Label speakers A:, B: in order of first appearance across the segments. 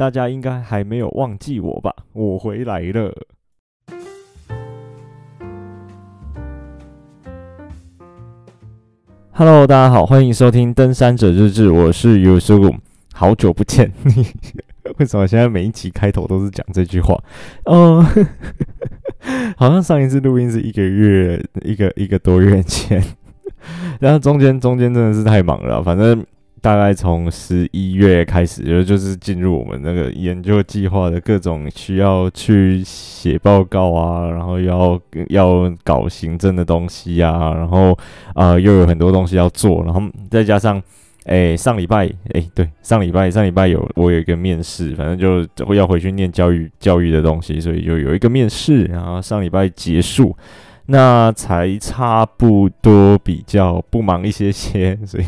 A: 大家应该还没有忘记我吧？我回来了。Hello，大家好，欢迎收听《登山者日志》，我是 You Su 好久不见。为什么现在每一集开头都是讲这句话？哦、好像上一次录音是一个月，一个一个多月前，然后中间中间真的是太忙了，反正。大概从十一月开始，就就是进入我们那个研究计划的各种需要去写报告啊，然后要要搞行政的东西啊，然后啊、又有很多东西要做，然后再加上，哎上礼拜哎对上礼拜上礼拜有我有一个面试，反正就会要回去念教育教育的东西，所以就有一个面试，然后上礼拜结束，那才差不多比较不忙一些些，所以。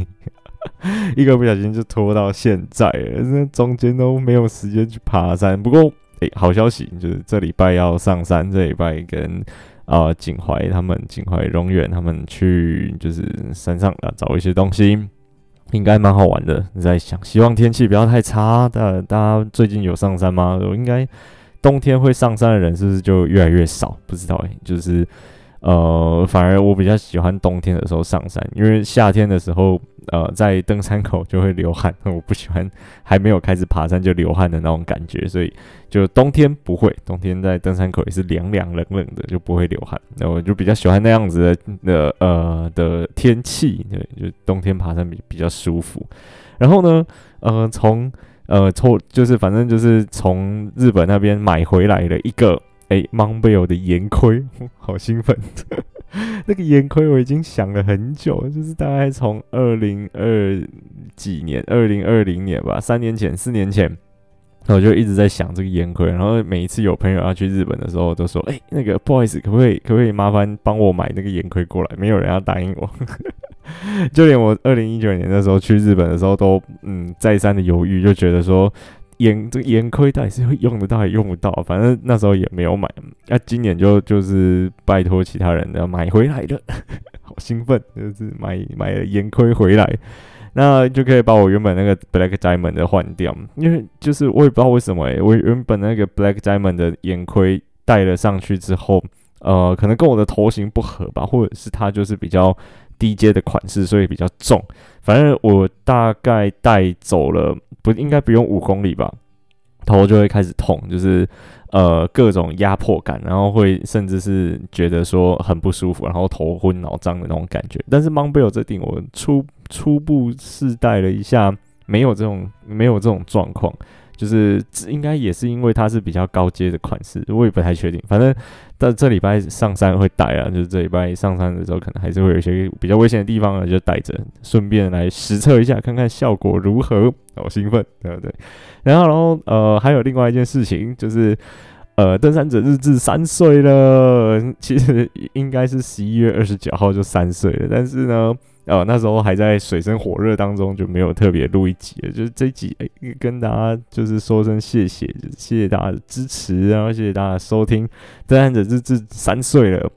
A: 一个不小心就拖到现在了，这中间都没有时间去爬山。不过，诶、好消息就是这礼拜要上山，这礼拜跟啊景怀他们、景怀荣远他们去就是山上啊找一些东西，应该蛮好玩的。在想，希望天气不要太差。大大家最近有上山吗？应该冬天会上山的人是不是就越来越少？不知道诶、就是。呃，反而我比较喜欢冬天的时候上山，因为夏天的时候，呃，在登山口就会流汗，我不喜欢还没有开始爬山就流汗的那种感觉，所以就冬天不会，冬天在登山口也是凉凉冷冷的，就不会流汗。那我就比较喜欢那样子的的呃的天气，对，就冬天爬山比比较舒服。然后呢，呃，从呃从就是反正就是从日本那边买回来了一个。哎、m o n b e l 的岩盔，好兴奋！那个岩盔我已经想了很久，就是大概从二零二几年，二零二零年吧，三年前、四年前，我就一直在想这个岩盔。然后每一次有朋友要去日本的时候，都说：“哎、那个不好意思，可不可以，可不可以麻烦帮我买那个岩盔过来？”没有人要答应我，就连我二零一九年的时候去日本的时候，都嗯再三的犹豫，就觉得说。眼这个眼盔到底是会用得到还用不到？反正那时候也没有买。那、今年就就是拜托其他人要买回来的，好兴奋，就是买买了眼盔回来，那就可以把我原本那个 Black Diamond 的换掉。因为就是我也不知道为什么、我原本那个 Black Diamond 的眼盔戴了上去之后，呃，可能跟我的头型不合吧，或者是它就是比较低阶的款式，所以比较重。反正我大概带走了。不应该不用五公里吧，头就会开始痛，就是呃各种压迫感，然后会甚至是觉得说很不舒服，然后头昏脑胀的那种感觉。但是 Montbell 这顶我初初步试戴了一下，没有这种没有这种状况。就是应该也是因为它是比较高阶的款式，我也不太确定。反正到这礼拜上山会带啊，就是这礼拜上山的时候可能还是会有一些比较危险的地方啊，就带着，顺便来实测一下，看看效果如何。好兴奋，对不对？然后，然后呃，还有另外一件事情就是，呃，登山者日志三岁了，其实应该是十一月二十九号就三岁了，但是呢。哦，那时候还在水深火热当中，就没有特别录一集。就是这一集，跟大家就是说声谢谢，就是谢谢大家的支持，然后谢谢大家收听。登山者日志三岁了，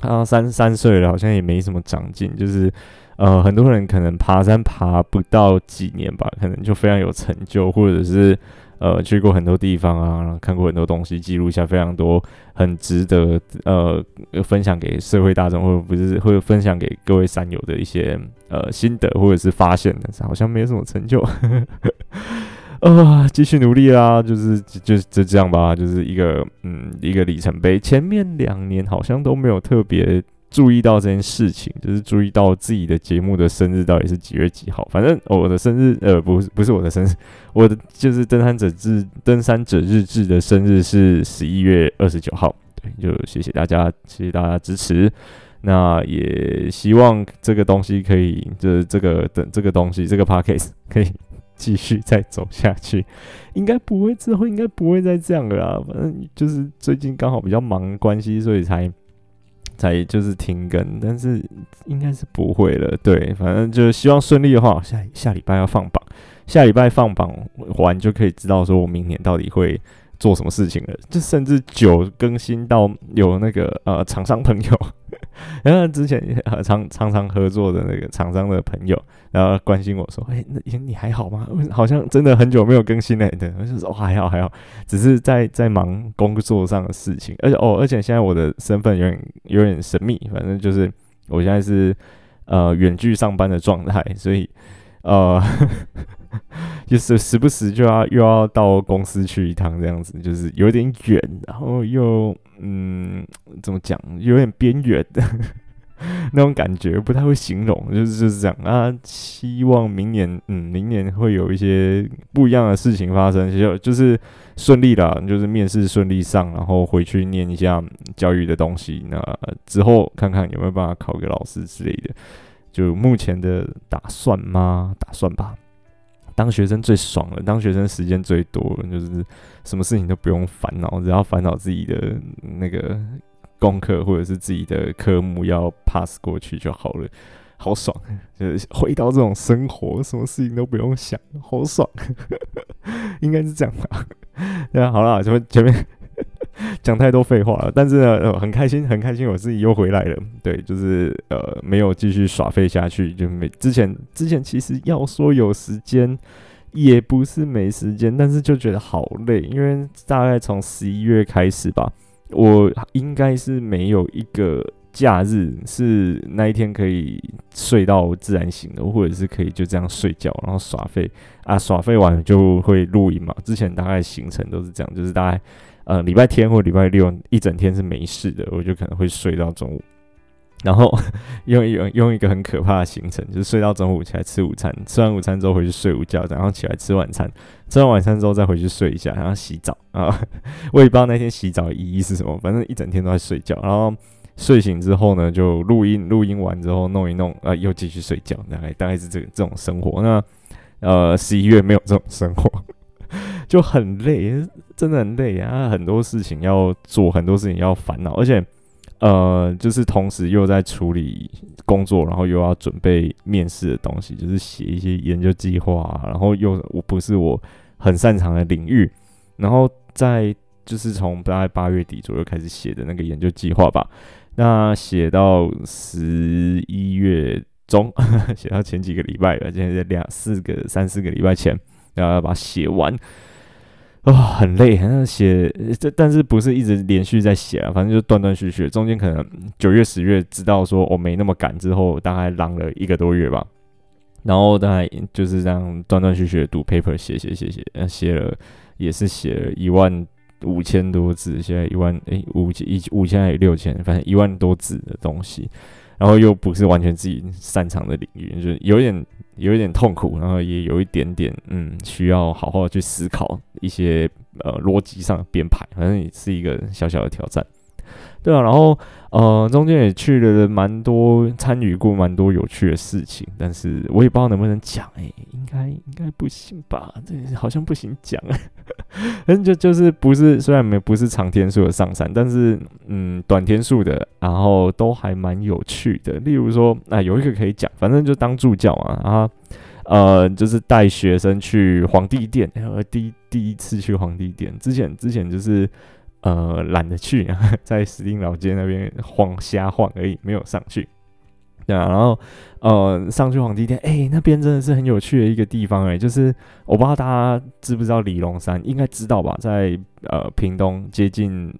A: 啊，三三岁了，好像也没什么长进。就是，呃，很多人可能爬山爬不到几年吧，可能就非常有成就，或者是。呃，去过很多地方啊，然后看过很多东西，记录下非常多很值得呃分享给社会大众，或者不是会分享给各位山友的一些呃心得或者是发现，但是好像没有什么成就，呃，继续努力啦，就是就就这样吧，就是一个嗯一个里程碑。前面两年好像都没有特别。注意到这件事情，就是注意到自己的节目的生日到底是几月几号。反正我的生日，呃，不是不是我的生日，我的就是登山者日登山者日志的生日是十一月二十九号。对，就谢谢大家，谢谢大家支持。那也希望这个东西可以，就是这个等这个东西，这个 podcast 可以继续再走下去。应该不会之后应该不会再这样了啦。反正就是最近刚好比较忙关系，所以才。才就是停更，但是应该是不会了。对，反正就希望顺利的话，下下礼拜要放榜，下礼拜放榜完就可以知道说我明年到底会做什么事情了，就甚至酒更新到有那个呃厂商朋友，然后之前常常常合作的那个厂商的朋友，然后关心我说：“哎、那你还好吗？好像真的很久没有更新了。”对，我就说：“哦，还好还好，只是在在忙工作上的事情，而且哦，而且现在我的身份有点有点神秘，反正就是我现在是呃远距上班的状态，所以呃。”就是时不时就要又要到公司去一趟，这样子就是有点远，然后又嗯，怎么讲，有点边缘的 那种感觉，不太会形容，就是就是这样啊。希望明年，嗯，明年会有一些不一样的事情发生，就就是顺利了，就是面试顺利上，然后回去念一下教育的东西，那之后看看有没有办法考个老师之类的。就目前的打算吗？打算吧。当学生最爽了，当学生时间最多了，就是什么事情都不用烦恼，只要烦恼自己的那个功课或者是自己的科目要 pass 过去就好了，好爽！就是回到这种生活，什么事情都不用想，好爽，应该是这样吧？对啊，好了，前面前面。讲太多废话了，但是呢，呃，很开心，很开心，我自己又回来了。对，就是呃，没有继续耍废下去，就没之前之前其实要说有时间，也不是没时间，但是就觉得好累，因为大概从十一月开始吧，我应该是没有一个假日是那一天可以睡到自然醒的，或者是可以就这样睡觉，然后耍废啊，耍废完就会录音嘛。之前大概行程都是这样，就是大概。呃，礼拜天或礼拜六一整天是没事的，我就可能会睡到中午，然后 用一用一个很可怕的行程，就是睡到中午起来吃午餐，吃完午餐之后回去睡午觉，然后起来吃晚餐，吃完晚餐之后再回去睡一下，然后洗澡啊，我也不知道那天洗澡的意义是什么，反正一整天都在睡觉，然后睡醒之后呢，就录音，录音完之后弄一弄，啊，又继续睡觉，大概大概是这个这种生活。那呃，十一月没有这种生活。就很累，真的很累啊！很多事情要做，很多事情要烦恼，而且，呃，就是同时又在处理工作，然后又要准备面试的东西，就是写一些研究计划，然后又我不是我很擅长的领域，然后在就是从大概八月底左右开始写的那个研究计划吧，那写到十一月中，写到前几个礼拜了，现在两四个三四个礼拜前，然后要把它写完。啊、很累，好像写这，但是不是一直连续在写啊？反正就断断续续，中间可能九月、十月知道说我没那么赶之后，大概浪了一个多月吧。然后大概就是这样断断续续的读 paper，写写写写，写了也是写了一万五千多字，现在一万诶五千一五千还有六千，反正一万多字的东西。然后又不是完全自己擅长的领域，就是有点有一点痛苦，然后也有一点点嗯，需要好好去思考一些呃逻辑上的编排，反正也是一个小小的挑战。对啊，然后呃，中间也去了蛮多，参与过蛮多有趣的事情，但是我也不知道能不能讲，哎，应该应该不行吧？这好像不行讲，反正就就是不是，虽然没不是长天数的上山，但是嗯，短天数的，然后都还蛮有趣的。例如说，啊，有一个可以讲，反正就当助教嘛，然后呃，就是带学生去皇帝殿，然后第第一次去皇帝殿，之前之前就是。呃，懒得去，在石碇老街那边晃瞎晃而已，没有上去。对啊，然后呃，上去皇帝殿，哎、那边真的是很有趣的一个地方，哎，就是我不知道大家知不知道李龙山，应该知道吧？在呃屏东接近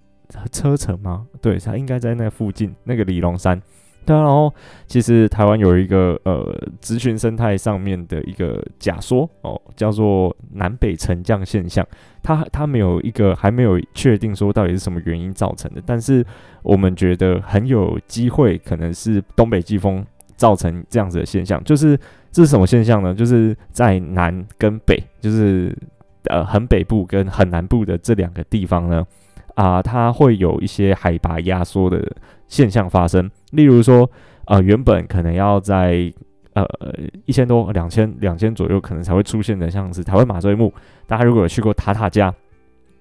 A: 车城吗？对，它应该在那附近，那个李龙山。对，然后其实台湾有一个呃，族群生态上面的一个假说哦，叫做南北沉降现象。它它没有一个还没有确定说到底是什么原因造成的，但是我们觉得很有机会可能是东北季风造成这样子的现象。就是这是什么现象呢？就是在南跟北，就是呃很北部跟很南部的这两个地方呢，啊、它会有一些海拔压缩的现象发生。例如说，呃，原本可能要在呃一千多、两千、两千左右，可能才会出现的，像是台湾马醉木。大家如果有去过塔塔加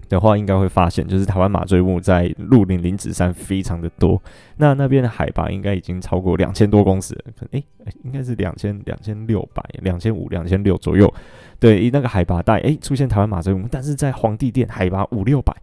A: 的话，应该会发现，就是台湾马醉木在鹿林林子山非常的多。那那边的海拔应该已经超过两千多公尺，可能诶，应该是两千两千六百、两千五、两千六左右对，那个海拔带诶出现台湾马醉木，但是在皇帝殿海拔五六百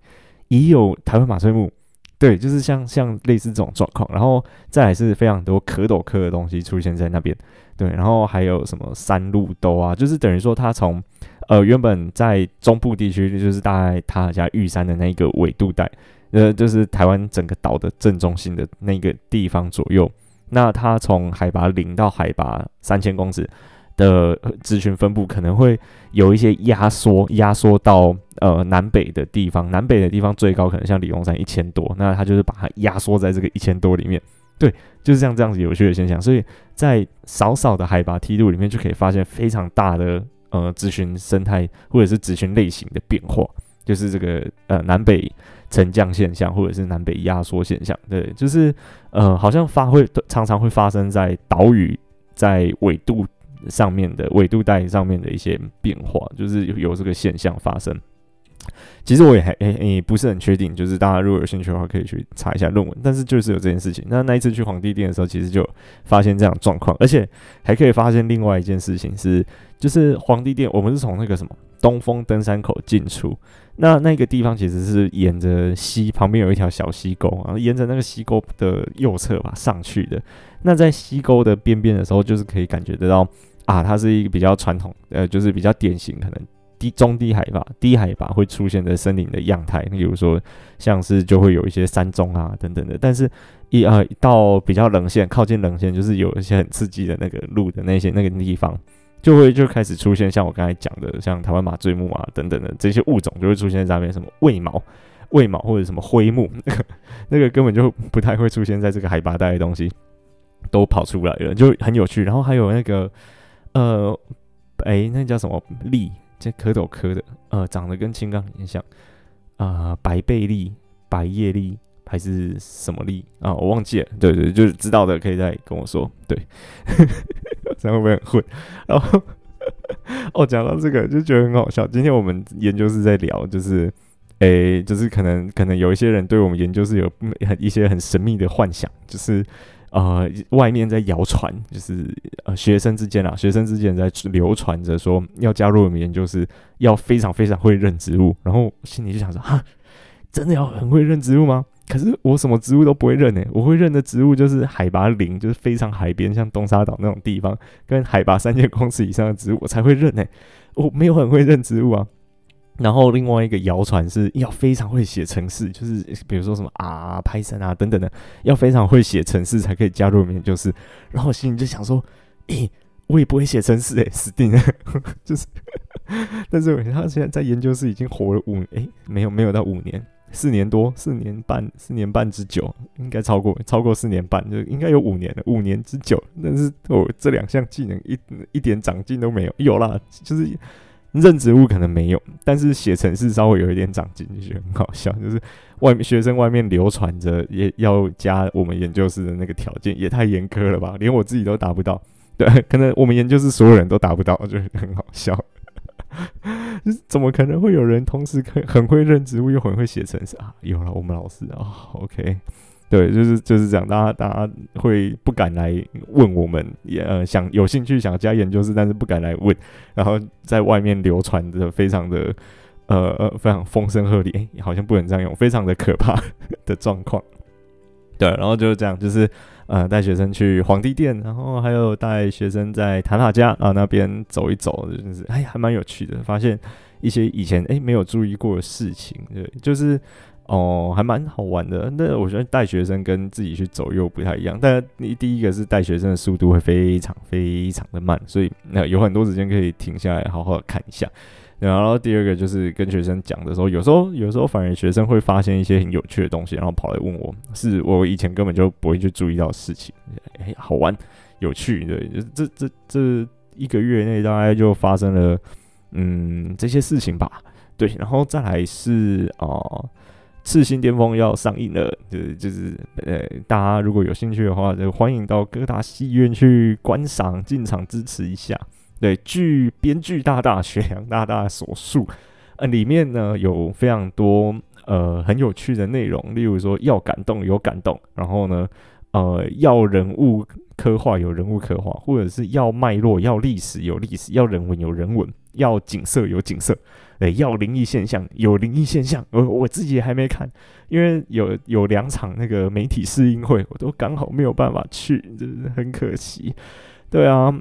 A: 也有台湾马醉木。对，就是像像类似这种状况，然后再来是非常多蝌蚪科的东西出现在那边，对，然后还有什么山路兜啊，就是等于说它从呃原本在中部地区，就是大概它家玉山的那个纬度带，呃，就是台湾整个岛的正中心的那个地方左右，那它从海拔零到海拔三千公尺。的族群分布可能会有一些压缩，压缩到呃南北的地方，南北的地方最高可能像李龙山一千多，那它就是把它压缩在这个一千多里面，对，就是像这样子有趣的现象，所以在少少的海拔梯度里面就可以发现非常大的呃族群生态或者是族群类型的变化，就是这个呃南北沉降现象或者是南北压缩现象，对，就是呃好像发会常常会发生在岛屿在纬度。上面的纬度带上面的一些变化，就是有有这个现象发生。其实我也还诶诶不是很确定，就是大家如果有兴趣的话，可以去查一下论文。但是就是有这件事情。那那一次去皇帝殿的时候，其实就发现这样状况，而且还可以发现另外一件事情是，就是皇帝殿我们是从那个什么东风登山口进出，那那个地方其实是沿着溪旁边有一条小溪沟，然后沿着那个溪沟的右侧吧上去的。那在溪沟的边边的时候，就是可以感觉得到。啊，它是一个比较传统，呃，就是比较典型，可能低中低海拔、低海拔会出现的森林的样态。比如说，像是就会有一些山棕啊等等的。但是一，一呃到比较冷线，靠近冷线，就是有一些很刺激的那个路的那些那个地方，就会就开始出现像我刚才讲的，像台湾马醉木啊等等的这些物种，就会出现在那边。什么卫矛、卫矛或者什么灰木，那 个那个根本就不太会出现在这个海拔带的东西，都跑出来了，就很有趣。然后还有那个。呃，哎、那叫什么栗？这蝌蚪科的，呃，长得跟青冈很像啊、呃，白背栗、白叶栗还是什么栗啊？我忘记了。对对，就是知道的可以再跟我说。对，这样会不会很混？然后哦，讲到这个就觉得很好笑。今天我们研究室在聊，就是哎、就是可能可能有一些人对我们研究室有很一些很神秘的幻想，就是。呃，外面在谣传，就是呃，学生之间啊，学生之间在流传着说要加入我们研究室，要非常非常会认植物。然后心里就想说，哈，真的要很会认植物吗？可是我什么植物都不会认呢、我会认的植物就是海拔零，就是非常海边，像东沙岛那种地方，跟海拔三千公尺以上的植物，我才会认呢、我没有很会认植物啊。然后另外一个谣传是要非常会写程式，就是比如说什么啊、Python 啊等等的，要非常会写程式才可以加入研究室。然后我心里就想说，诶，我也不会写程式诶，死定了。就是，但是他现在在研究室已经活了五，诶，没有没有到五年，四年多，四年半，四年半之久，应该超过超过四年半，就应该有五年了，五年之久。但是我这两项技能一一点长进都没有，有啦，就是。认植物可能没有，但是写程式稍微有一点长进，就觉得很好笑。就是外面学生外面流传着也要加我们研究室的那个条件，也太严苛了吧？连我自己都达不到。对，可能我们研究室所有人都达不到，就很好笑。怎么可能会有人同时可很会认植物又很会写程式啊？有了，我们老师啊，OK。对，就是就是这样，大家大家会不敢来问我们，也呃想有兴趣想加研究室，但是不敢来问，然后在外面流传的非常的呃呃非常风声鹤唳，哎，好像不能这样用，非常的可怕 的状况。对，然后就是这样，就是呃带学生去皇帝殿，然后还有带学生在塔塔加啊那边走一走，就是哎还蛮有趣的，发现一些以前哎没有注意过的事情，对，就是。哦，还蛮好玩的。那我觉得带学生跟自己去走又不太一样。但你第一个是带学生的速度会非常非常的慢，所以那有很多时间可以停下来好好看一下。然后第二个就是跟学生讲的时候，有时候有时候反而学生会发现一些很有趣的东西，然后跑来问我，是我以前根本就不会去注意到的事情。哎，好玩，有趣，对，这这这一个月内大概就发生了嗯这些事情吧。对，然后再来是啊。赤心巅峰要上映了，就是就是呃，大家如果有兴趣的话，就欢迎到各大戏院去观赏，进场支持一下。对，据编剧大大雪良大大所述，呃，里面呢有非常多呃很有趣的内容，例如说要感动有感动，然后呢呃要人物刻画有人物刻画，或者是要脉络要历史有历史，要人文有人文，要景色有景色，对，要灵异现象有灵异现象。我我自己还没看，因为有有两场那个媒体试映会，我都刚好没有办法去，就是很可惜。对啊。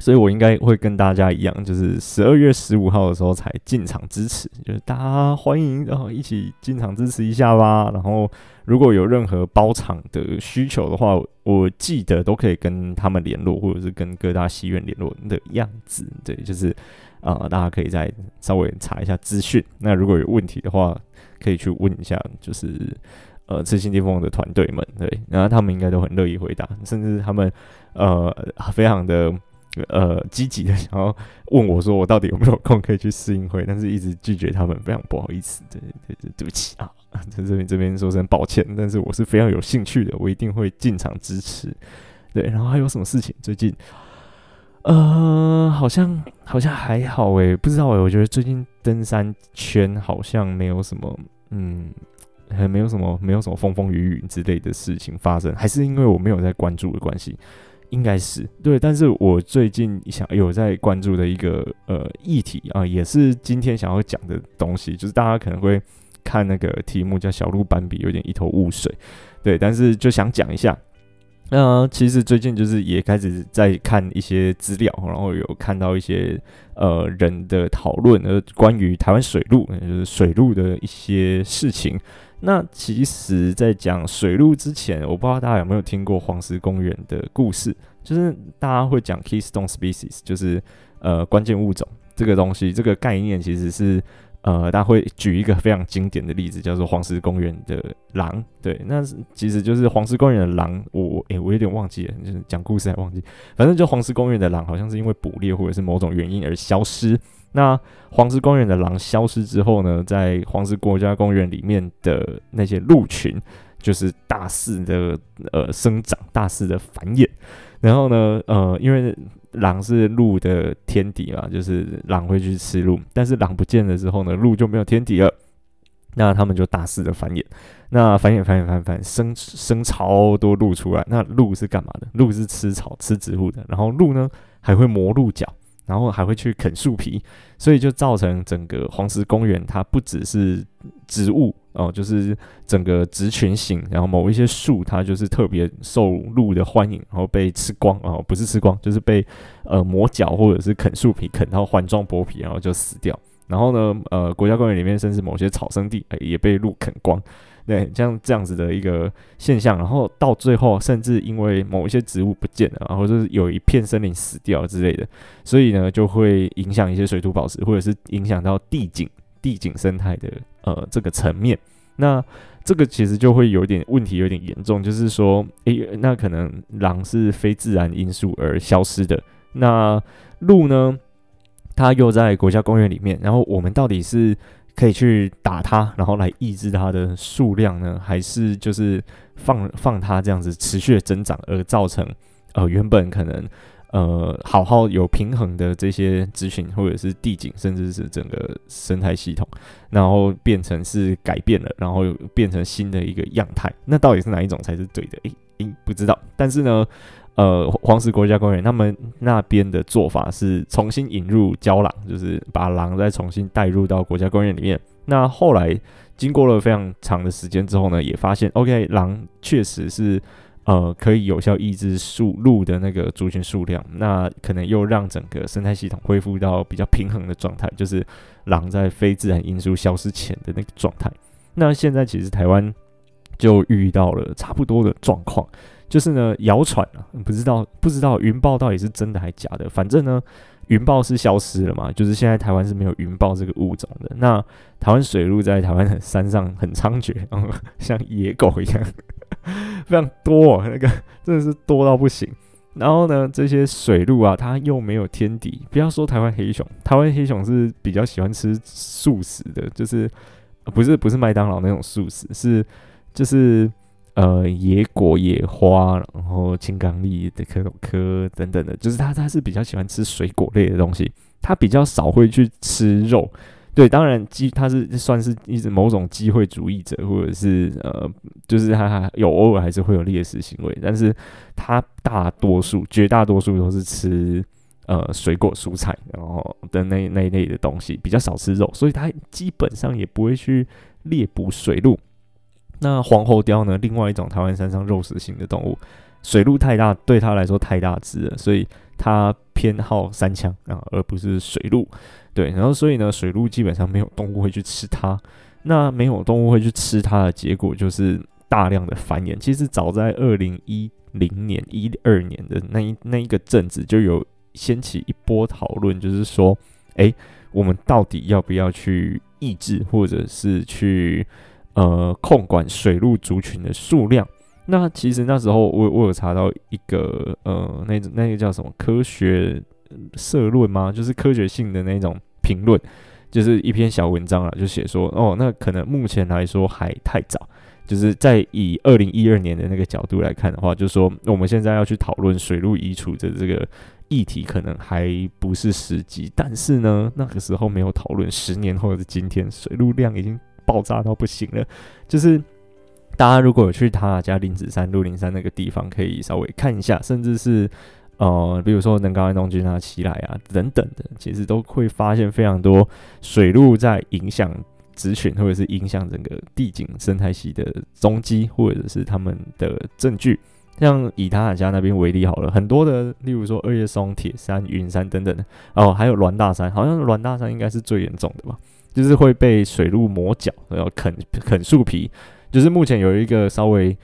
A: 所以我应该会跟大家一样，就是十二月十五号的时候才进场支持，就是大家欢迎，然后一起进场支持一下吧。然后如果有任何包场的需求的话，我记得都可以跟他们联络，或者是跟各大戏院联络的样子。对，就是啊、大家可以再稍微查一下资讯。那如果有问题的话，可以去问一下，就是呃，赤心巅峰的团队们，对，然后他们应该都很乐意回答，甚至他们呃非常的。呃，积极的想要问我说，我到底有没有空可以去试映会，但是一直拒绝他们，非常不好意思，对对对，对不起啊，在这边这边说声抱歉，但是我是非常有兴趣的，我一定会进场支持。对，然后还有什么事情？最近，呃，好像好像还好诶，不知道诶，我觉得最近登山圈好像没有什么，嗯，还没有什么，没有什么风风雨雨之类的事情发生，还是因为我没有在关注的关系。应该是对，但是我最近想有在关注的一个呃议题啊，也是今天想要讲的东西，就是大家可能会看那个题目叫“小鹿斑比”，有点一头雾水，对，但是就想讲一下。那、其实最近就是也开始在看一些资料，然后有看到一些呃人的讨论，呃，关于台湾水鹿，就是水路的一些事情。那其实，在讲水路之前，我不知道大家有没有听过黄石公园的故事，就是大家会讲 keystone species，就是呃关键物种这个东西，这个概念其实是呃大家会举一个非常经典的例子，叫做黄石公园的狼。对，那其实就是黄石公园的狼，我诶、我有点忘记了，就是讲故事还忘记，反正就黄石公园的狼好像是因为捕猎或者是某种原因而消失。那黄石公园的狼消失之后呢，在黄石国家公园里面的那些鹿群，就是大肆的呃生长，大肆的繁衍。然后呢，呃，因为狼是鹿的天敌嘛，就是狼会去吃鹿。但是狼不见了之后呢，鹿就没有天敌了。那他们就大肆的繁衍。那繁衍繁衍繁衍繁衍，生生超多鹿出来。那鹿是干嘛的？鹿是吃草、吃植物的。然后鹿呢，还会磨鹿角。然后还会去啃树皮，所以就造成整个黄石公园，它不只是植物哦，就是整个植群型，然后某一些树，它就是特别受鹿的欢迎，然后被吃光哦，不是吃光，就是被呃磨脚或者是啃树皮，啃到环状剥皮，然后就死掉。然后呢，呃，国家公园里面甚至某些草生地，也被鹿啃光。对，像这样子的一个现象，然后到最后，甚至因为某一些植物不见了，然后就是有一片森林死掉之类的，所以呢，就会影响一些水土保持，或者是影响到地景、地景生态的呃这个层面。那这个其实就会有点问题，有点严重，就是说，诶，那可能狼是非自然因素而消失的，那鹿呢，它又在国家公园里面，然后我们到底是？可以去打它，然后来抑制它的数量呢？还是就是放放它这样子持续的增长，而造成呃原本可能呃好好有平衡的这些资讯或者是地景，甚至是整个生态系统，然后变成是改变了，然后又变成新的一个样态？那到底是哪一种才是对的？诶诶，不知道。但是呢。呃，黄石国家公园他们那边的做法是重新引入郊狼，就是把狼再重新带入到国家公园里面。那后来经过了非常长的时间之后呢，也发现，OK，狼确实是呃可以有效抑制树鹿的那个族群数量，那可能又让整个生态系统恢复到比较平衡的状态，就是狼在非自然因素消失前的那个状态。那现在其实台湾就遇到了差不多的状况。就是呢，谣传啊，不知道不知道云豹到底是真的还假的。反正呢，云豹是消失了嘛，就是现在台湾是没有云豹这个物种的。那台湾水鹿在台湾的山上很猖獗，嗯，像野狗一样，非常多，那个真的是多到不行。然后呢，这些水鹿啊，它又没有天敌。不要说台湾黑熊，台湾黑熊是比较喜欢吃素食的，就是不是不是麦当劳那种素食，是就是。呃，野果、野花，然后青刚櫟的蝌蚪科等等的，就是他他是比较喜欢吃水果类的东西，他比较少会去吃肉。对，当然机他是算是一直某种机会主义者，或者是呃，就是他有偶尔还是会有猎食行为，但是他大多数绝大多数都是吃呃水果蔬菜，然后的那那一类的东西，比较少吃肉，所以它基本上也不会去猎捕水鹿。那黄喉貂呢？另外一种台湾山上肉食性的动物，水鹿太大，对它来说太大只了，所以它偏好山羌啊，而不是水鹿。对，然后所以呢，水鹿基本上没有动物会去吃它。那没有动物会去吃它的结果，就是大量的繁衍。其实早在二零一零年、一二年的那一那一个阵子，就有掀起一波讨论，就是说，诶，我们到底要不要去抑制，或者是去呃控管水鹿族群的数量？那其实那时候我我有查到一个呃，那那个叫什么科学社论吗？就是科学性的那种。评论就是一篇小文章了，就写说哦，那可能目前来说还太早，就是在以二零一二年的那个角度来看的话，就是说我们现在要去讨论水路移除的这个议题，可能还不是时机。但是呢，那个时候没有讨论，十年后的今天，水路量已经爆炸到不行了。就是大家如果有去塔塔加林子山、鹿林山那个地方，可以稍微看一下，甚至是。呃，比如说能高安东君啊、奇莱啊等等的，其实都会发现非常多水鹿在影响族群，或者是影响整个地景生态系的踪迹，或者是他们的证据。像以塔塔加那边为例好了，很多的，例如说二叶松、铁山、云山等等的，哦，还有峦大山，好像峦大山应该是最严重的吧，就是会被水鹿磨脚，然后啃啃树皮，就是目前有一个稍微。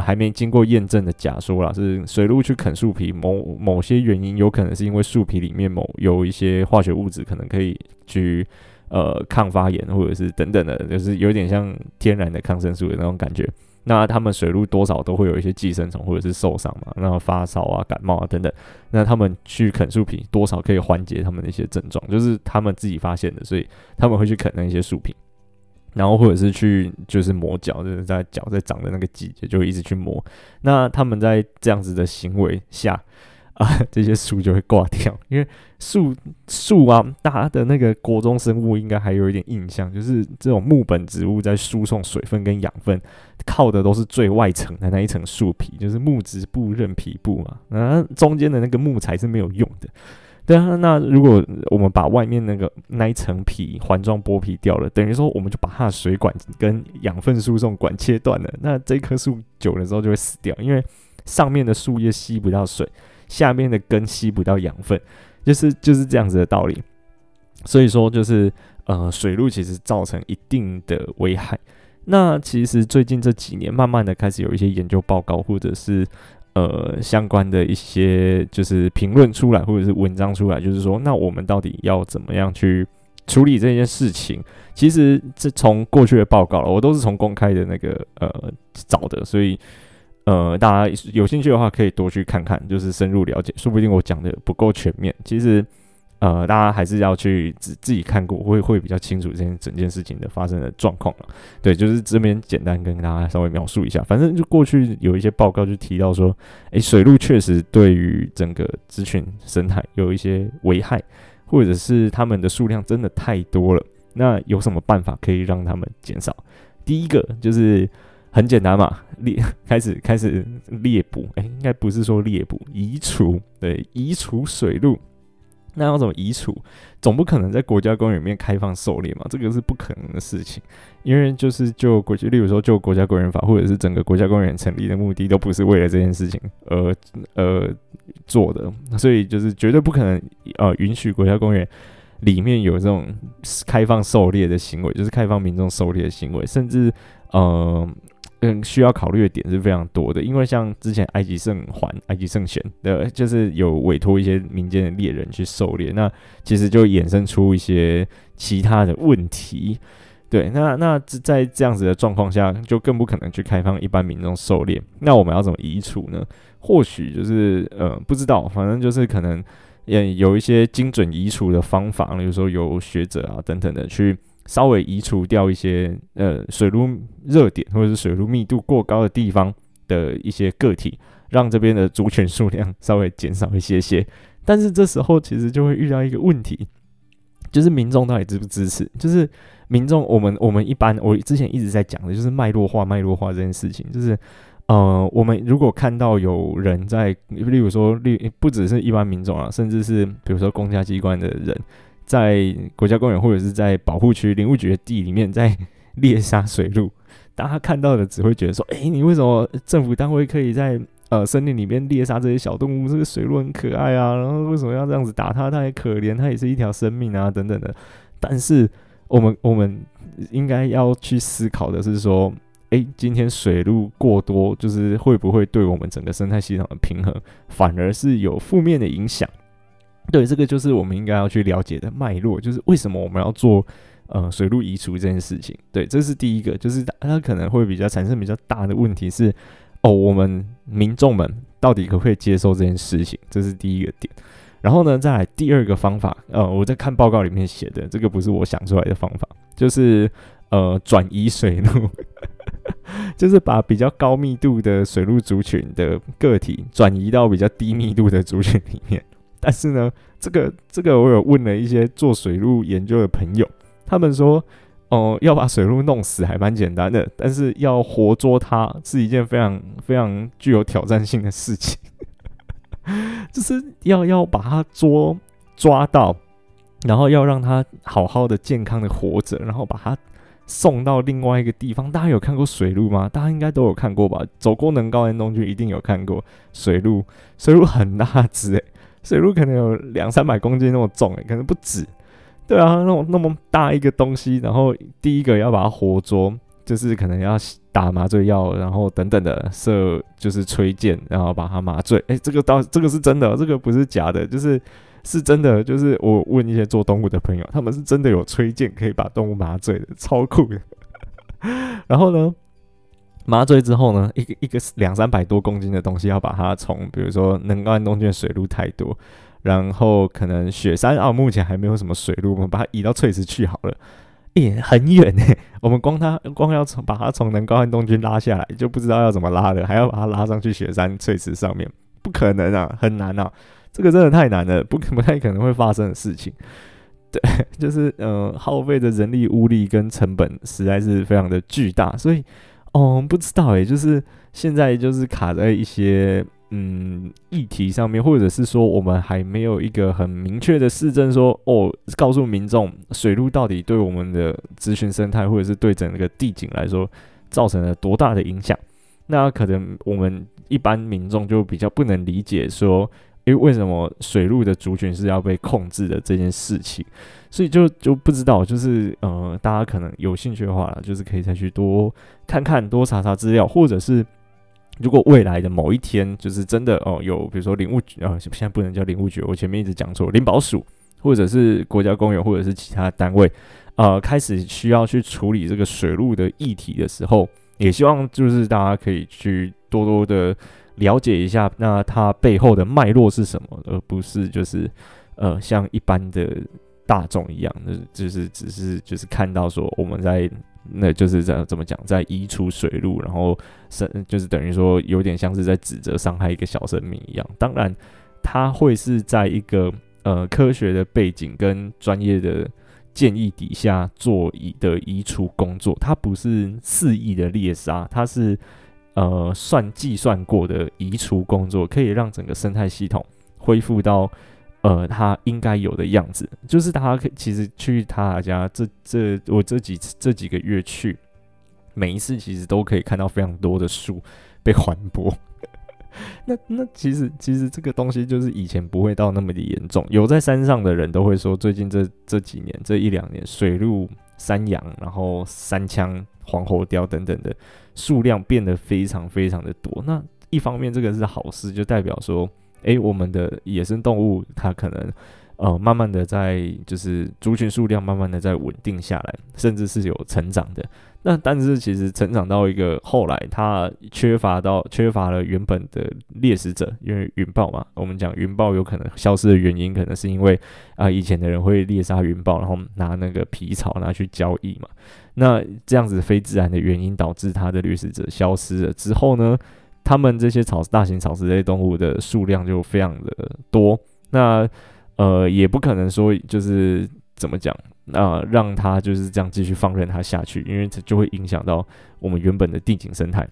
A: 还没经过验证的假说啦，是水鹿去啃树皮，某某些原因有可能是因为树皮里面某有一些化学物质，可能可以去呃抗发炎或者是等等的，就是有点像天然的抗生素的那种感觉。那他们水鹿多少都会有一些寄生虫或者是受伤嘛，那发烧啊、感冒啊等等，那他们去啃树皮，多少可以缓解他们的一些症状，就是他们自己发现的，所以他们会去啃那些树皮。然后或者是去就是磨脚，就是在脚在长的那个季节就一直去磨。那他们在这样子的行为下啊，这些树就会挂掉，因为树树啊，大家的那个国中生物应该还有一点印象，就是这种木本植物在输送水分跟养分，靠的都是最外层的那一层树皮，就是木质部韧皮部嘛，然后中间的那个木材是没有用的。对啊，那如果我们把外面那个那一层皮环状剥皮掉了，等于说我们就把它的水管跟养分输送管切断了。那这棵树久了之后就会死掉，因为上面的树叶吸不到水，下面的根吸不到养分，就是 就是这样子的道理。所以说，就是呃，水路其实造成一定的危害。那其实最近这几年，慢慢的开始有一些研究报告，或者是。呃，相关的一些就是评论出来，或者是文章出来，就是说，那我们到底要怎么样去处理这件事情？其实这从过去的报告了，我都是从公开的那个呃找的，所以呃，大家有兴趣的话可以多去看看，就是深入了解，说不定我讲的不够全面。其实。呃，大家还是要去自自己看过，会会比较清楚这件整件事情的发生的状况了。对，就是这边简单跟大家稍微描述一下。反正就过去有一些报告就提到说，诶，水鹿确实对于整个族群生态有一些危害，或者是它们的数量真的太多了。那有什么办法可以让它们减少？第一个就是很简单嘛，猎 开始开始猎捕，诶，应该不是说猎捕，移除，对，移除水鹿。那要怎么移除？总不可能在国家公园里面开放狩猎嘛？这个是不可能的事情，因为就是就国际，例如说就国家公园法，或者是整个国家公园成立的目的，都不是为了这件事情而而做的，所以就是绝对不可能呃允许国家公园里面有这种开放狩猎的行为，就是开放民众狩猎的行为，甚至呃。嗯，需要考虑的点是非常多的，因为像之前埃及圣环、埃及圣贤的，就是有委托一些民间的猎人去狩猎，那其实就衍生出一些其他的问题。对，那那在这样子的状况下，就更不可能去开放一般民众狩猎。那我们要怎么移除呢？或许就是呃，不知道，反正就是可能也有一些精准移除的方法，比如说有学者啊等等的去。稍微移除掉一些呃水路热点或者是水路密度过高的地方的一些个体，让这边的族群数量稍微减少一些些。但是这时候其实就会遇到一个问题，就是民众到底支不支持？就是民众，我们我们一般我之前一直在讲的就是脉络化脉络化这件事情，就是呃，我们如果看到有人在，例如说，例不只是一般民众啊，甚至是比如说公家机关的人，在国家公园或者是在保护区林务局的地里面在猎杀水鹿，大家看到的只会觉得说，哎，你为什么政府单位可以在呃森林里面猎杀这些小动物？这个水鹿很可爱啊，然后为什么要这样子打它？它也可怜，它也是一条生命啊，等等的。但是我们我们应该要去思考的是说。诶，今天水鹿过多，就是会不会对我们整个生态系统的平衡，反而是有负面的影响？对，这个就是我们应该要去了解的脉络，就是为什么我们要做呃水路移除这件事情。对，这是第一个，就是它可能会比较产生比较大的问题是，哦，我们民众们到底可不可以接受这件事情？这是第一个点。然后呢，再来第二个方法，呃，我在看报告里面写的，这个不是我想出来的方法，就是呃转移水路。就是把比较高密度的水路族群的个体转移到比较低密度的族群里面，但是呢，这个这个我有问了一些做水路研究的朋友，他们说，哦、要把水路弄死还蛮简单的，但是要活捉它是一件非常非常具有挑战性的事情，就是要要把它捉抓到，然后要让它好好的健康的活着，然后把它。送到另外一个地方，大家有看过水路吗？大家应该都有看过吧？走过能高原东区，一定有看过水路。水路很大只诶，水鹿可能有两三百公斤那么重诶，可能不止。对啊，那种那么大一个东西，然后第一个要把它活捉，就是可能要打麻醉药，然后等等的射，就是吹箭，然后把它麻醉。诶，这个倒这个是真的，这个不是假的，就是。是真的，就是我问一些做动物的朋友，他们是真的有吹箭可以把动物麻醉的，超酷的。然后呢，麻醉之后呢，一个一个两三百多公斤的东西，要把它从比如说能高安东区的水路太多，然后可能雪山啊，目前还没有什么水路，我们把它移到翠池去好了。诶，很远呢，我们光它光要从把它从能高安东区拉下来，就不知道要怎么拉的，还要把它拉上去雪山翠池上面，不可能啊，很难啊。这个真的太难了，不不太可能会发生的事情。对，就是呃，耗费的人力物力跟成本实在是非常的巨大，所以，哦，不知道诶，就是现在就是卡在一些嗯议题上面，或者是说我们还没有一个很明确的事证说，哦，告诉民众水路到底对我们的咨询生态，或者是对整个地景来说造成了多大的影响？那可能我们一般民众就比较不能理解说。因为为什么水路的族群是要被控制的这件事情，所以就就不知道，就是呃，大家可能有兴趣的话，就是可以再去多看看、多查查资料，或者是如果未来的某一天，就是真的哦，有比如说林务局啊，现在不能叫林务局，我前面一直讲错，林保署或者是国家公园或者是其他单位，呃，开始需要去处理这个水路的议题的时候，也希望就是大家可以去多多的。了解一下，那它背后的脉络是什么，而不是就是呃像一般的大众一样，就是只是就是看到说我们在那就是这样怎么讲，在移除水鹿，然后是就是等于说有点像是在指责伤害一个小生命一样。当然，它会是在一个呃科学的背景跟专业的建议底下做移的移除工作，它不是肆意的猎杀，它是。呃，算计算过的移除工作，可以让整个生态系统恢复到呃它应该有的样子。就是大家可其实去他家这这我这几这几个月去，每一次其实都可以看到非常多的树被环播。那那其实其实这个东西就是以前不会到那么的严重。有在山上的人都会说，最近这这几年这一两年，水鹿、山羊，然后山羌、黄喉貂等等的。数量变得非常非常的多，那一方面这个是好事，就代表说，诶，我们的野生动物它可能，呃，慢慢的在就是族群数量慢慢的在稳定下来，甚至是有成长的。那但是其实成长到一个后来，它缺乏到缺乏了原本的猎食者，因为云豹嘛，我们讲云豹有可能消失的原因，可能是因为啊、以前的人会猎杀云豹，然后拿那个皮草拿去交易嘛。那这样子非自然的原因导致它的掠食者消失了之后呢，他们这些草大型草食类动物的数量就非常的多。那呃也不可能说就是怎么讲，那、呃、让它就是这样继续放任它下去，因为这就会影响到我们原本的地景生态。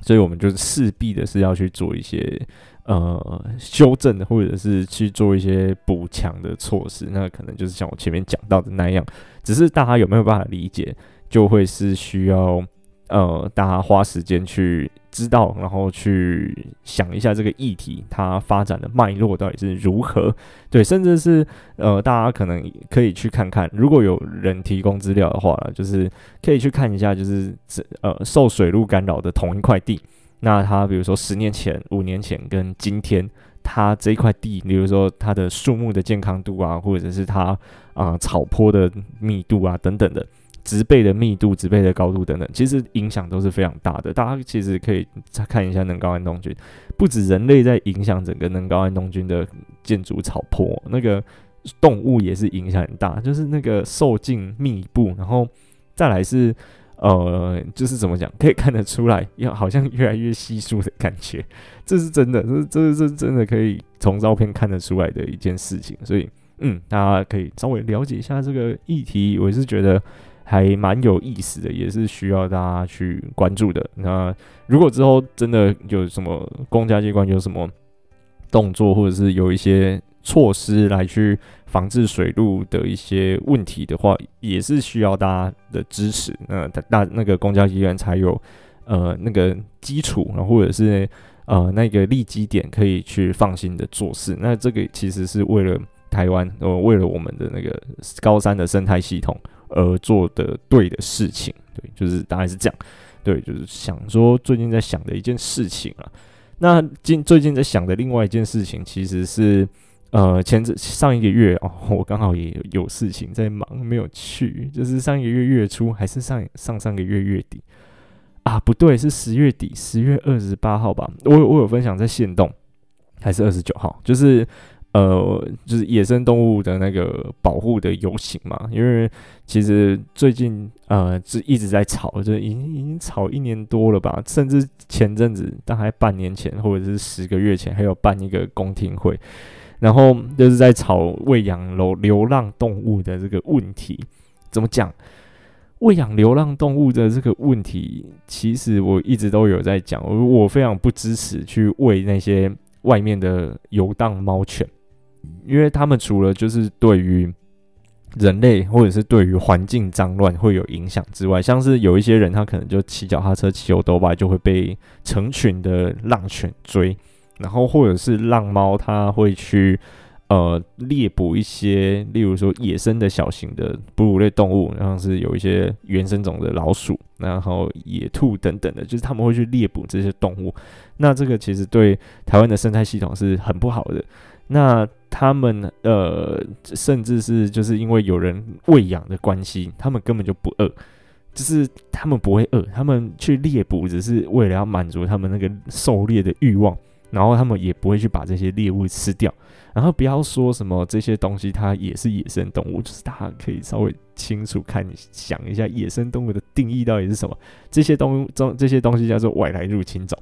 A: 所以我们就是势必的是要去做一些呃修正，或者是去做一些补强的措施。那可能就是像我前面讲到的那样，只是大家有没有办法理解，就会是需要。呃，大家花时间去知道，然后去想一下这个议题它发展的脉络到底是如何。对，甚至是呃，大家可能可以去看看，如果有人提供资料的话，就是可以去看一下，就是呃受水路干扰的同一块地，那它比如说十年前、五年前跟今天，它这一块地，比如说它的树木的健康度啊，或者是它啊、草坡的密度啊等等的。植被的密度、植被的高度等等，其实影响都是非常大的。大家其实可以再看一下能高安东军，不止人类在影响整个能高安东军的建筑草坡，那个动物也是影响很大，就是那个兽径密布，然后再来是呃，就是怎么讲，可以看得出来，要好像越来越稀疏的感觉，这是真的，这这是真的可以从照片看得出来的一件事情。所以，嗯，大家可以稍微了解一下这个议题，我是觉得。还蛮有意思的，也是需要大家去关注的。那如果之后真的有什么公家机关有什么动作，或者是有一些措施来去防治水路的一些问题的话，也是需要大家的支持。那大那个公交机关才有呃那个基础，然后或者是呃那个立基点，可以去放心的做事。那这个其实是为了台湾，呃，为了我们的那个高山的生态系统。而做的对的事情，对，就是大概是这样，对，就是想说最近在想的一件事情啊。那近最近在想的另外一件事情，其实是呃前上一个月哦，我刚好也有，事情在忙，没有去，就是上一个月月初还是上上上个月月底啊？不对，是十月底，十月二十八号吧？我有我有分享在线动，还是二十九号？就是。呃，就是野生动物的那个保护的游行嘛，因为其实最近呃是一直在吵，就已经已经吵一年多了吧，甚至前阵子大概半年前或者是十个月前，还有办一个公听会，然后就是在吵喂养流流浪动物的这个问题。怎么讲？喂养流浪动物的这个问题，其实我一直都有在讲，我我非常不支持去喂那些外面的游荡猫犬。因为他们除了就是对于人类或者是对于环境脏乱会有影响之外，像是有一些人他可能就骑脚踏车、骑欧兜吧就会被成群的浪犬追，然后或者是浪猫，它会去呃猎捕一些，例如说野生的小型的哺乳类动物，像是有一些原生种的老鼠，然后野兔等等的，就是他们会去猎捕这些动物。那这个其实对台湾的生态系统是很不好的。那他们呃，甚至是就是因为有人喂养的关系，他们根本就不饿，就是他们不会饿，他们去猎捕只是为了要满足他们那个狩猎的欲望，然后他们也不会去把这些猎物吃掉。然后不要说什么这些东西，它也是野生动物，就是大家可以稍微清楚看想一下野生动物的定义到底是什么？这些东中这些东西叫做外来入侵种。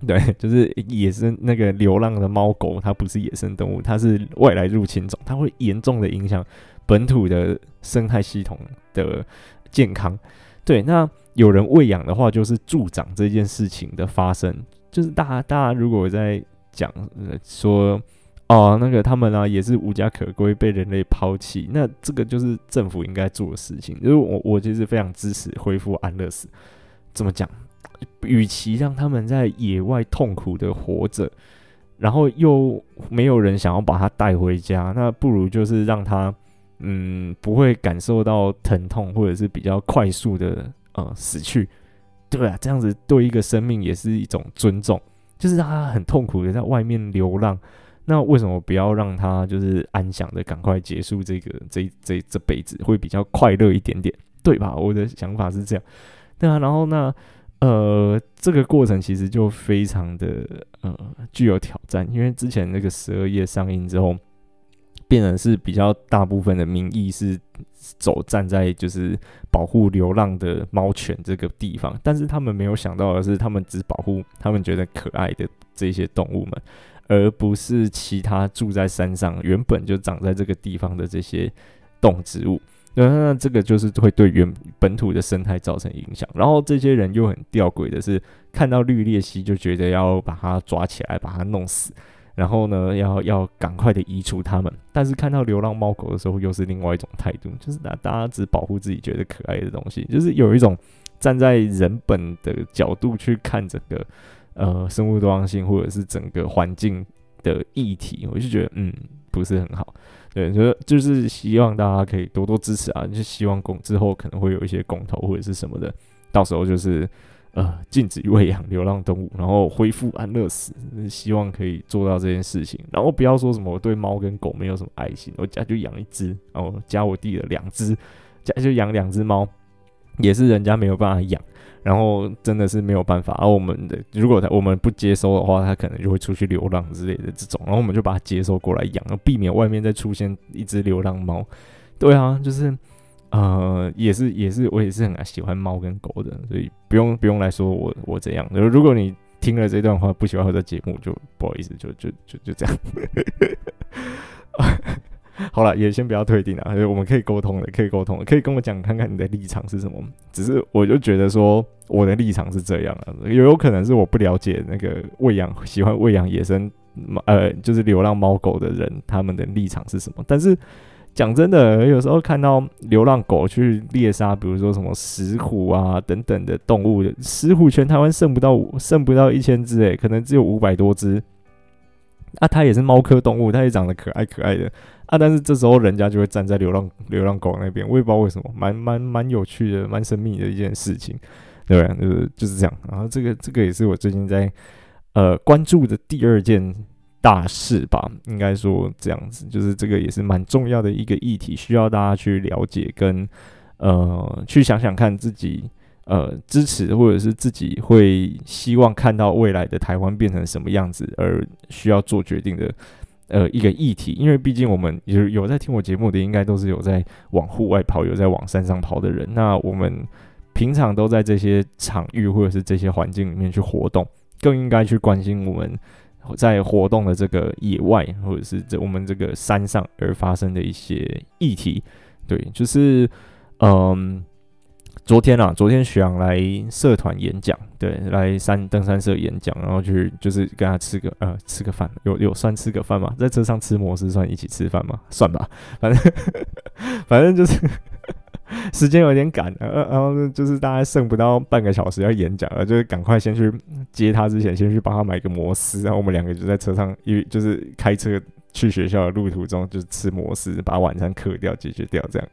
A: 对，就是野生那个流浪的猫狗，它不是野生动物，它是外来入侵种，它会严重的影响本土的生态系统的健康。对，那有人喂养的话，就是助长这件事情的发生。就是大家大家如果在讲呃说哦，那个他们啊也是无家可归，被人类抛弃，那这个就是政府应该做的事情。就是我我其实非常支持恢复安乐死。怎么讲？与其让他们在野外痛苦的活着，然后又没有人想要把他带回家，那不如就是让他，嗯，不会感受到疼痛，或者是比较快速的呃死去。对啊，这样子对一个生命也是一种尊重，就是让他很痛苦的在外面流浪，那为什么不要让他就是安详的赶快结束这个这这这辈子，会比较快乐一点点，对吧？我的想法是这样。对啊，然后那。呃，这个过程其实就非常的呃具有挑战，因为之前那个十二夜上映之后，变成是比较大部分的民意是走站在就是保护流浪的猫犬这个地方，但是他们没有想到的是，他们只保护他们觉得可爱的这些动物们，而不是其他住在山上原本就长在这个地方的这些动植物。那那这个就是会对原本土的生态造成影响。然后这些人又很吊诡的是，看到绿鬣蜥就觉得要把它抓起来，把它弄死，然后呢，要要赶快的移除它们。但是看到流浪猫狗的时候，又是另外一种态度，就是大大家只保护自己觉得可爱的东西，就是有一种站在人本的角度去看整个呃生物多样性或者是整个环境的议题，我就觉得嗯不是很好。对，就就是希望大家可以多多支持啊！就希望公之后可能会有一些公投或者是什么的，到时候就是呃禁止喂养流浪动物，然后恢复安乐死，希望可以做到这件事情。然后不要说什么我对猫跟狗没有什么爱心，我家就养一只，然后加我弟的两只，家就养两只猫，也是人家没有办法养。然后真的是没有办法，而、啊、我们的如果他我们不接收的话，他可能就会出去流浪之类的这种，然后我们就把它接收过来养，避免外面再出现一只流浪猫。对啊，就是呃，也是也是，我也是很喜欢猫跟狗的，所以不用不用来说我我怎样。如果你听了这段话不喜欢我的节目，就不好意思，就就就就这样。好了，也先不要退订了，我们可以沟通的，可以沟通的，可以跟我讲看看你的立场是什么。只是我就觉得说，我的立场是这样啊，也有可能是我不了解那个喂养喜欢喂养野生呃，就是流浪猫狗的人，他们的立场是什么。但是讲真的，有时候看到流浪狗去猎杀，比如说什么石虎啊等等的动物，石虎全台湾剩不到剩不到一千只，诶，可能只有五百多只。啊，它也是猫科动物，它也长得可爱可爱的啊。但是这时候人家就会站在流浪流浪狗那边，我也不知道为什么，蛮蛮蛮有趣的，蛮神秘的一件事情，对不对？就是就是这样。然后这个这个也是我最近在呃关注的第二件大事吧，应该说这样子，就是这个也是蛮重要的一个议题，需要大家去了解跟呃去想想看自己。呃，支持或者是自己会希望看到未来的台湾变成什么样子，而需要做决定的呃一个议题。因为毕竟我们有有在听我节目的，应该都是有在往户外跑、有在往山上跑的人。那我们平常都在这些场域或者是这些环境里面去活动，更应该去关心我们在活动的这个野外或者是这我们这个山上而发生的一些议题。对，就是嗯。昨天啊，昨天许阳来社团演讲，对，来山登山社演讲，然后去就是跟他吃个呃吃个饭，有有算吃个饭吗？在车上吃摩斯算一起吃饭吗？算吧，反正 反正就是 时间有点赶，呃，然后就是大概剩不到半个小时要演讲了，就是赶快先去接他之前，先去帮他买个摩斯，然后我们两个就在车上，因为就是开车去学校的路途中，就是吃摩斯，把晚餐嗑掉，解决掉这样。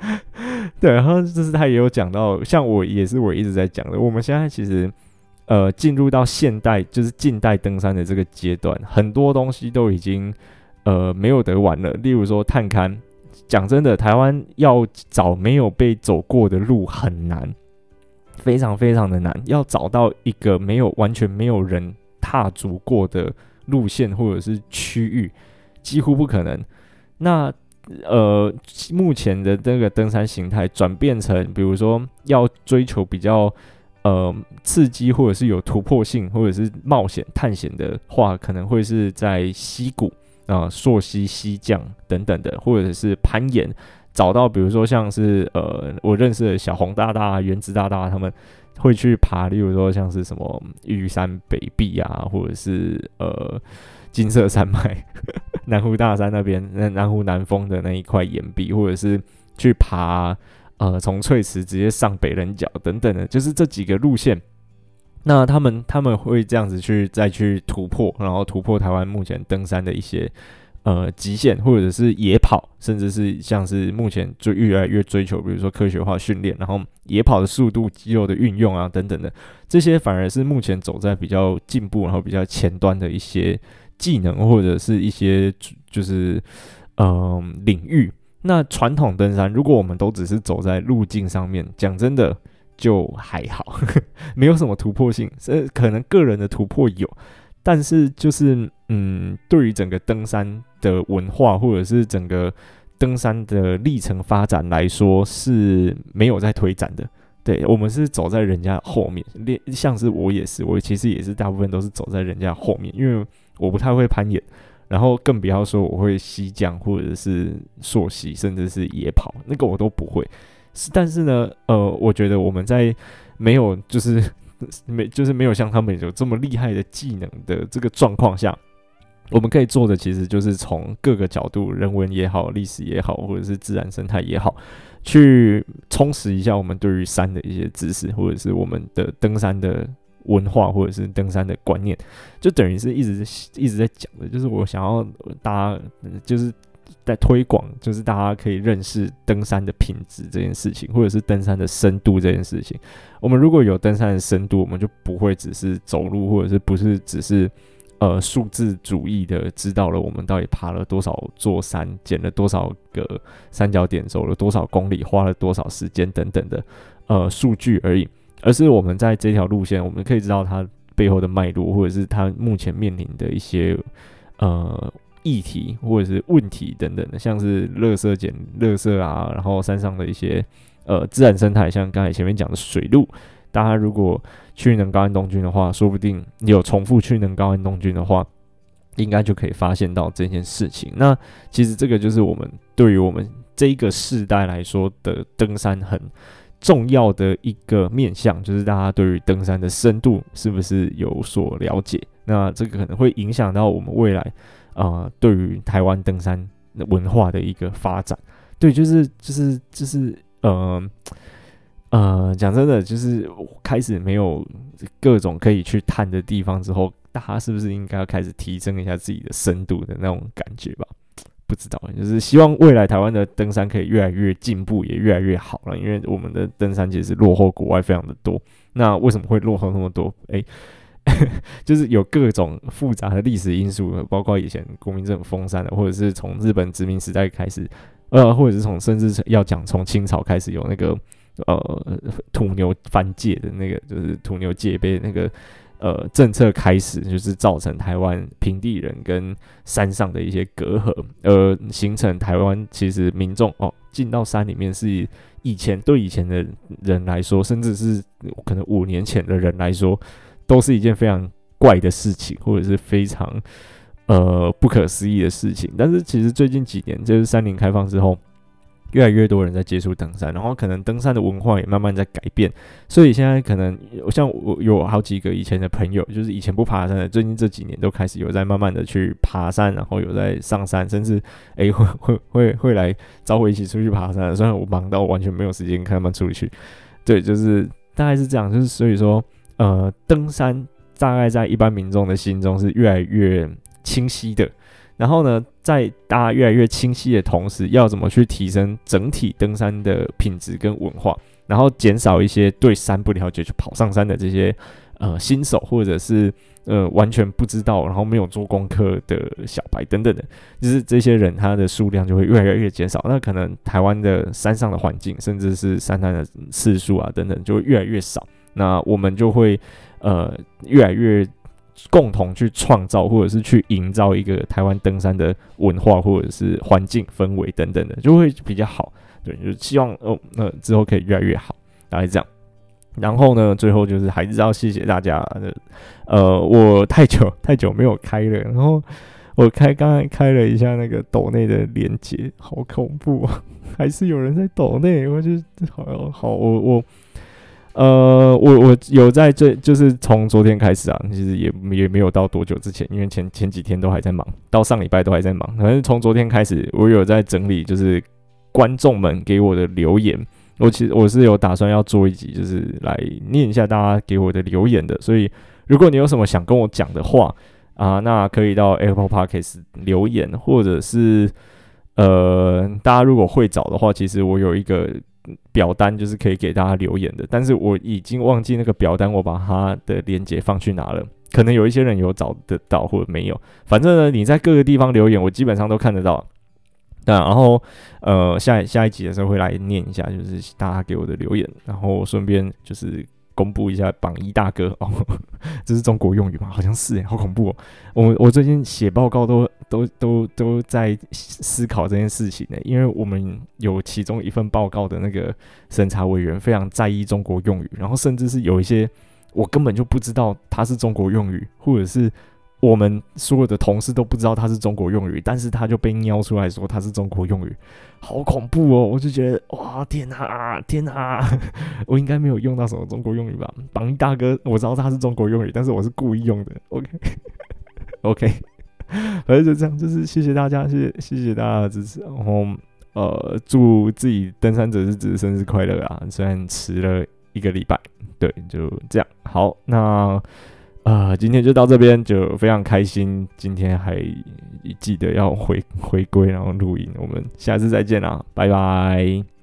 A: 对，然后就是他也有讲到，像我也是我一直在讲的，我们现在其实呃进入到现代，就是近代登山的这个阶段，很多东西都已经呃没有得玩了。例如说探勘，讲真的，台湾要找没有被走过的路很难，非常非常的难，要找到一个没有完全没有人踏足过的路线或者是区域，几乎不可能。那呃，目前的这个登山形态转变成，比如说要追求比较呃刺激，或者是有突破性，或者是冒险探险的话，可能会是在溪谷啊、溯溪、溪降等等的，或者是攀岩，找到比如说像是呃我认识的小红大大、原子大大他们会去爬，例如说像是什么玉山北壁啊，或者是呃。金色山脉，南湖大山那边，那南湖南峰的那一块岩壁，或者是去爬，呃，从翠池直接上北棱角等等的，就是这几个路线。那他们他们会这样子去再去突破，然后突破台湾目前登山的一些呃极限，或者是野跑，甚至是像是目前就越来越追求，比如说科学化训练，然后野跑的速度、肌肉的运用啊等等的，这些反而是目前走在比较进步，然后比较前端的一些。技能或者是一些就是嗯、领域，那传统登山，如果我们都只是走在路径上面，讲真的就还好，没有什么突破性。这，可能个人的突破有，但是就是嗯，对于整个登山的文化或者是整个登山的历程发展来说，是没有在推展的。对，我们是走在人家后面，连像是我也是，我其实也是大部分都是走在人家后面，因为。我不太会攀岩，然后更不要说我会西降或者是溯溪，甚至是野跑，那个我都不会。但是呢，呃，我觉得我们在没有就是没就是没有像他们有这么厉害的技能的这个状况下，我们可以做的其实就是从各个角度，人文也好，历史也好，或者是自然生态也好，去充实一下我们对于山的一些知识，或者是我们的登山的。文化或者是登山的观念，就等于是一直一直在讲的，就是我想要大家就是在推广，就是大家可以认识登山的品质这件事情，或者是登山的深度这件事情。我们如果有登山的深度，我们就不会只是走路，或者是不是只是呃数字主义的知道了我们到底爬了多少座山，捡了多少个三角点，走了多少公里，花了多少时间等等的呃数据而已。而是我们在这条路线，我们可以知道它背后的脉络，或者是它目前面临的一些呃议题或者是问题等等的，像是垃圾捡垃圾啊，然后山上的一些呃自然生态，像刚才前面讲的水路，大家如果去能高安东军的话，说不定你有重复去能高安东军的话，应该就可以发现到这件事情。那其实这个就是我们对于我们这一个世代来说的登山很。重要的一个面向就是大家对于登山的深度是不是有所了解？那这个可能会影响到我们未来、呃，对于台湾登山文化的一个发展。对，就是就是就是呃呃，讲真的，就是开始没有各种可以去探的地方之后，大家是不是应该要开始提升一下自己的深度的那种感觉吧？不知道，就是希望未来台湾的登山可以越来越进步，也越来越好了。因为我们的登山其实落后国外非常的多。那为什么会落后那么多？诶，就是有各种复杂的历史因素，包括以前国民政府封山的，或者是从日本殖民时代开始，呃，或者是从甚至要讲从清朝开始有那个呃土牛番界的那个，就是土牛戒备那个。呃，政策开始就是造成台湾平地人跟山上的一些隔阂，而形成台湾其实民众哦进到山里面是以前对以前的人来说，甚至是可能五年前的人来说，都是一件非常怪的事情，或者是非常呃不可思议的事情。但是其实最近几年，就是山林开放之后。越来越多人在接触登山，然后可能登山的文化也慢慢在改变，所以现在可能像我有好几个以前的朋友，就是以前不爬山的，最近这几年都开始有在慢慢的去爬山，然后有在上山，甚至诶会会会会来找我一起出去爬山。虽然我忙到完全没有时间跟他们出去，对，就是大概是这样，就是所以说，呃，登山大概在一般民众的心中是越来越清晰的。然后呢，在大家越来越清晰的同时，要怎么去提升整体登山的品质跟文化，然后减少一些对山不了解去跑上山的这些呃新手，或者是呃完全不知道，然后没有做功课的小白等等的，就是这些人他的数量就会越来越减少。那可能台湾的山上的环境，甚至是山难的次数啊等等，就会越来越少。那我们就会呃越来越。共同去创造，或者是去营造一个台湾登山的文化，或者是环境氛围等等的，就会比较好。对，就希望哦，那之后可以越来越好，大概这样。然后呢，最后就是还是要谢谢大家。呃，我太久太久没有开了，然后我开刚才开了一下那个抖内的连接，好恐怖啊！还是有人在抖内，我就好好我我。呃，我我有在这，就是从昨天开始啊，其实也也没有到多久之前，因为前前几天都还在忙，到上礼拜都还在忙。反正从昨天开始，我有在整理，就是观众们给我的留言。我其实我是有打算要做一集，就是来念一下大家给我的留言的。所以，如果你有什么想跟我讲的话啊，那可以到 Apple Podcast 留言，或者是呃，大家如果会找的话，其实我有一个。表单就是可以给大家留言的，但是我已经忘记那个表单，我把它的链接放去哪了？可能有一些人有找得到，或者没有。反正呢，你在各个地方留言，我基本上都看得到。那，然后呃，下下一集的时候会来念一下，就是大家给我的留言，然后顺便就是。公布一下榜一大哥哦，这是中国用语吗？好像是诶，好恐怖哦！我我最近写报告都都都都在思考这件事情呢，因为我们有其中一份报告的那个审查委员非常在意中国用语，然后甚至是有一些我根本就不知道它是中国用语，或者是我们所有的同事都不知道它是中国用语，但是他就被瞄出来说它是中国用语，好恐怖哦！我就觉得哇，天哪，天哪，我应该没有用到什么中国用语吧？榜一大哥，我知道他是中国用语，但是我是故意用的。OK，OK，反正就这样，就是谢谢大家，谢谢谢谢大家的支持，然后呃，祝自己登山者日子生日快乐啊！虽然迟了一个礼拜，对，就这样。好，那。啊、呃，今天就到这边，就非常开心。今天还记得要回回归，然后录音。我们下次再见啦，拜拜。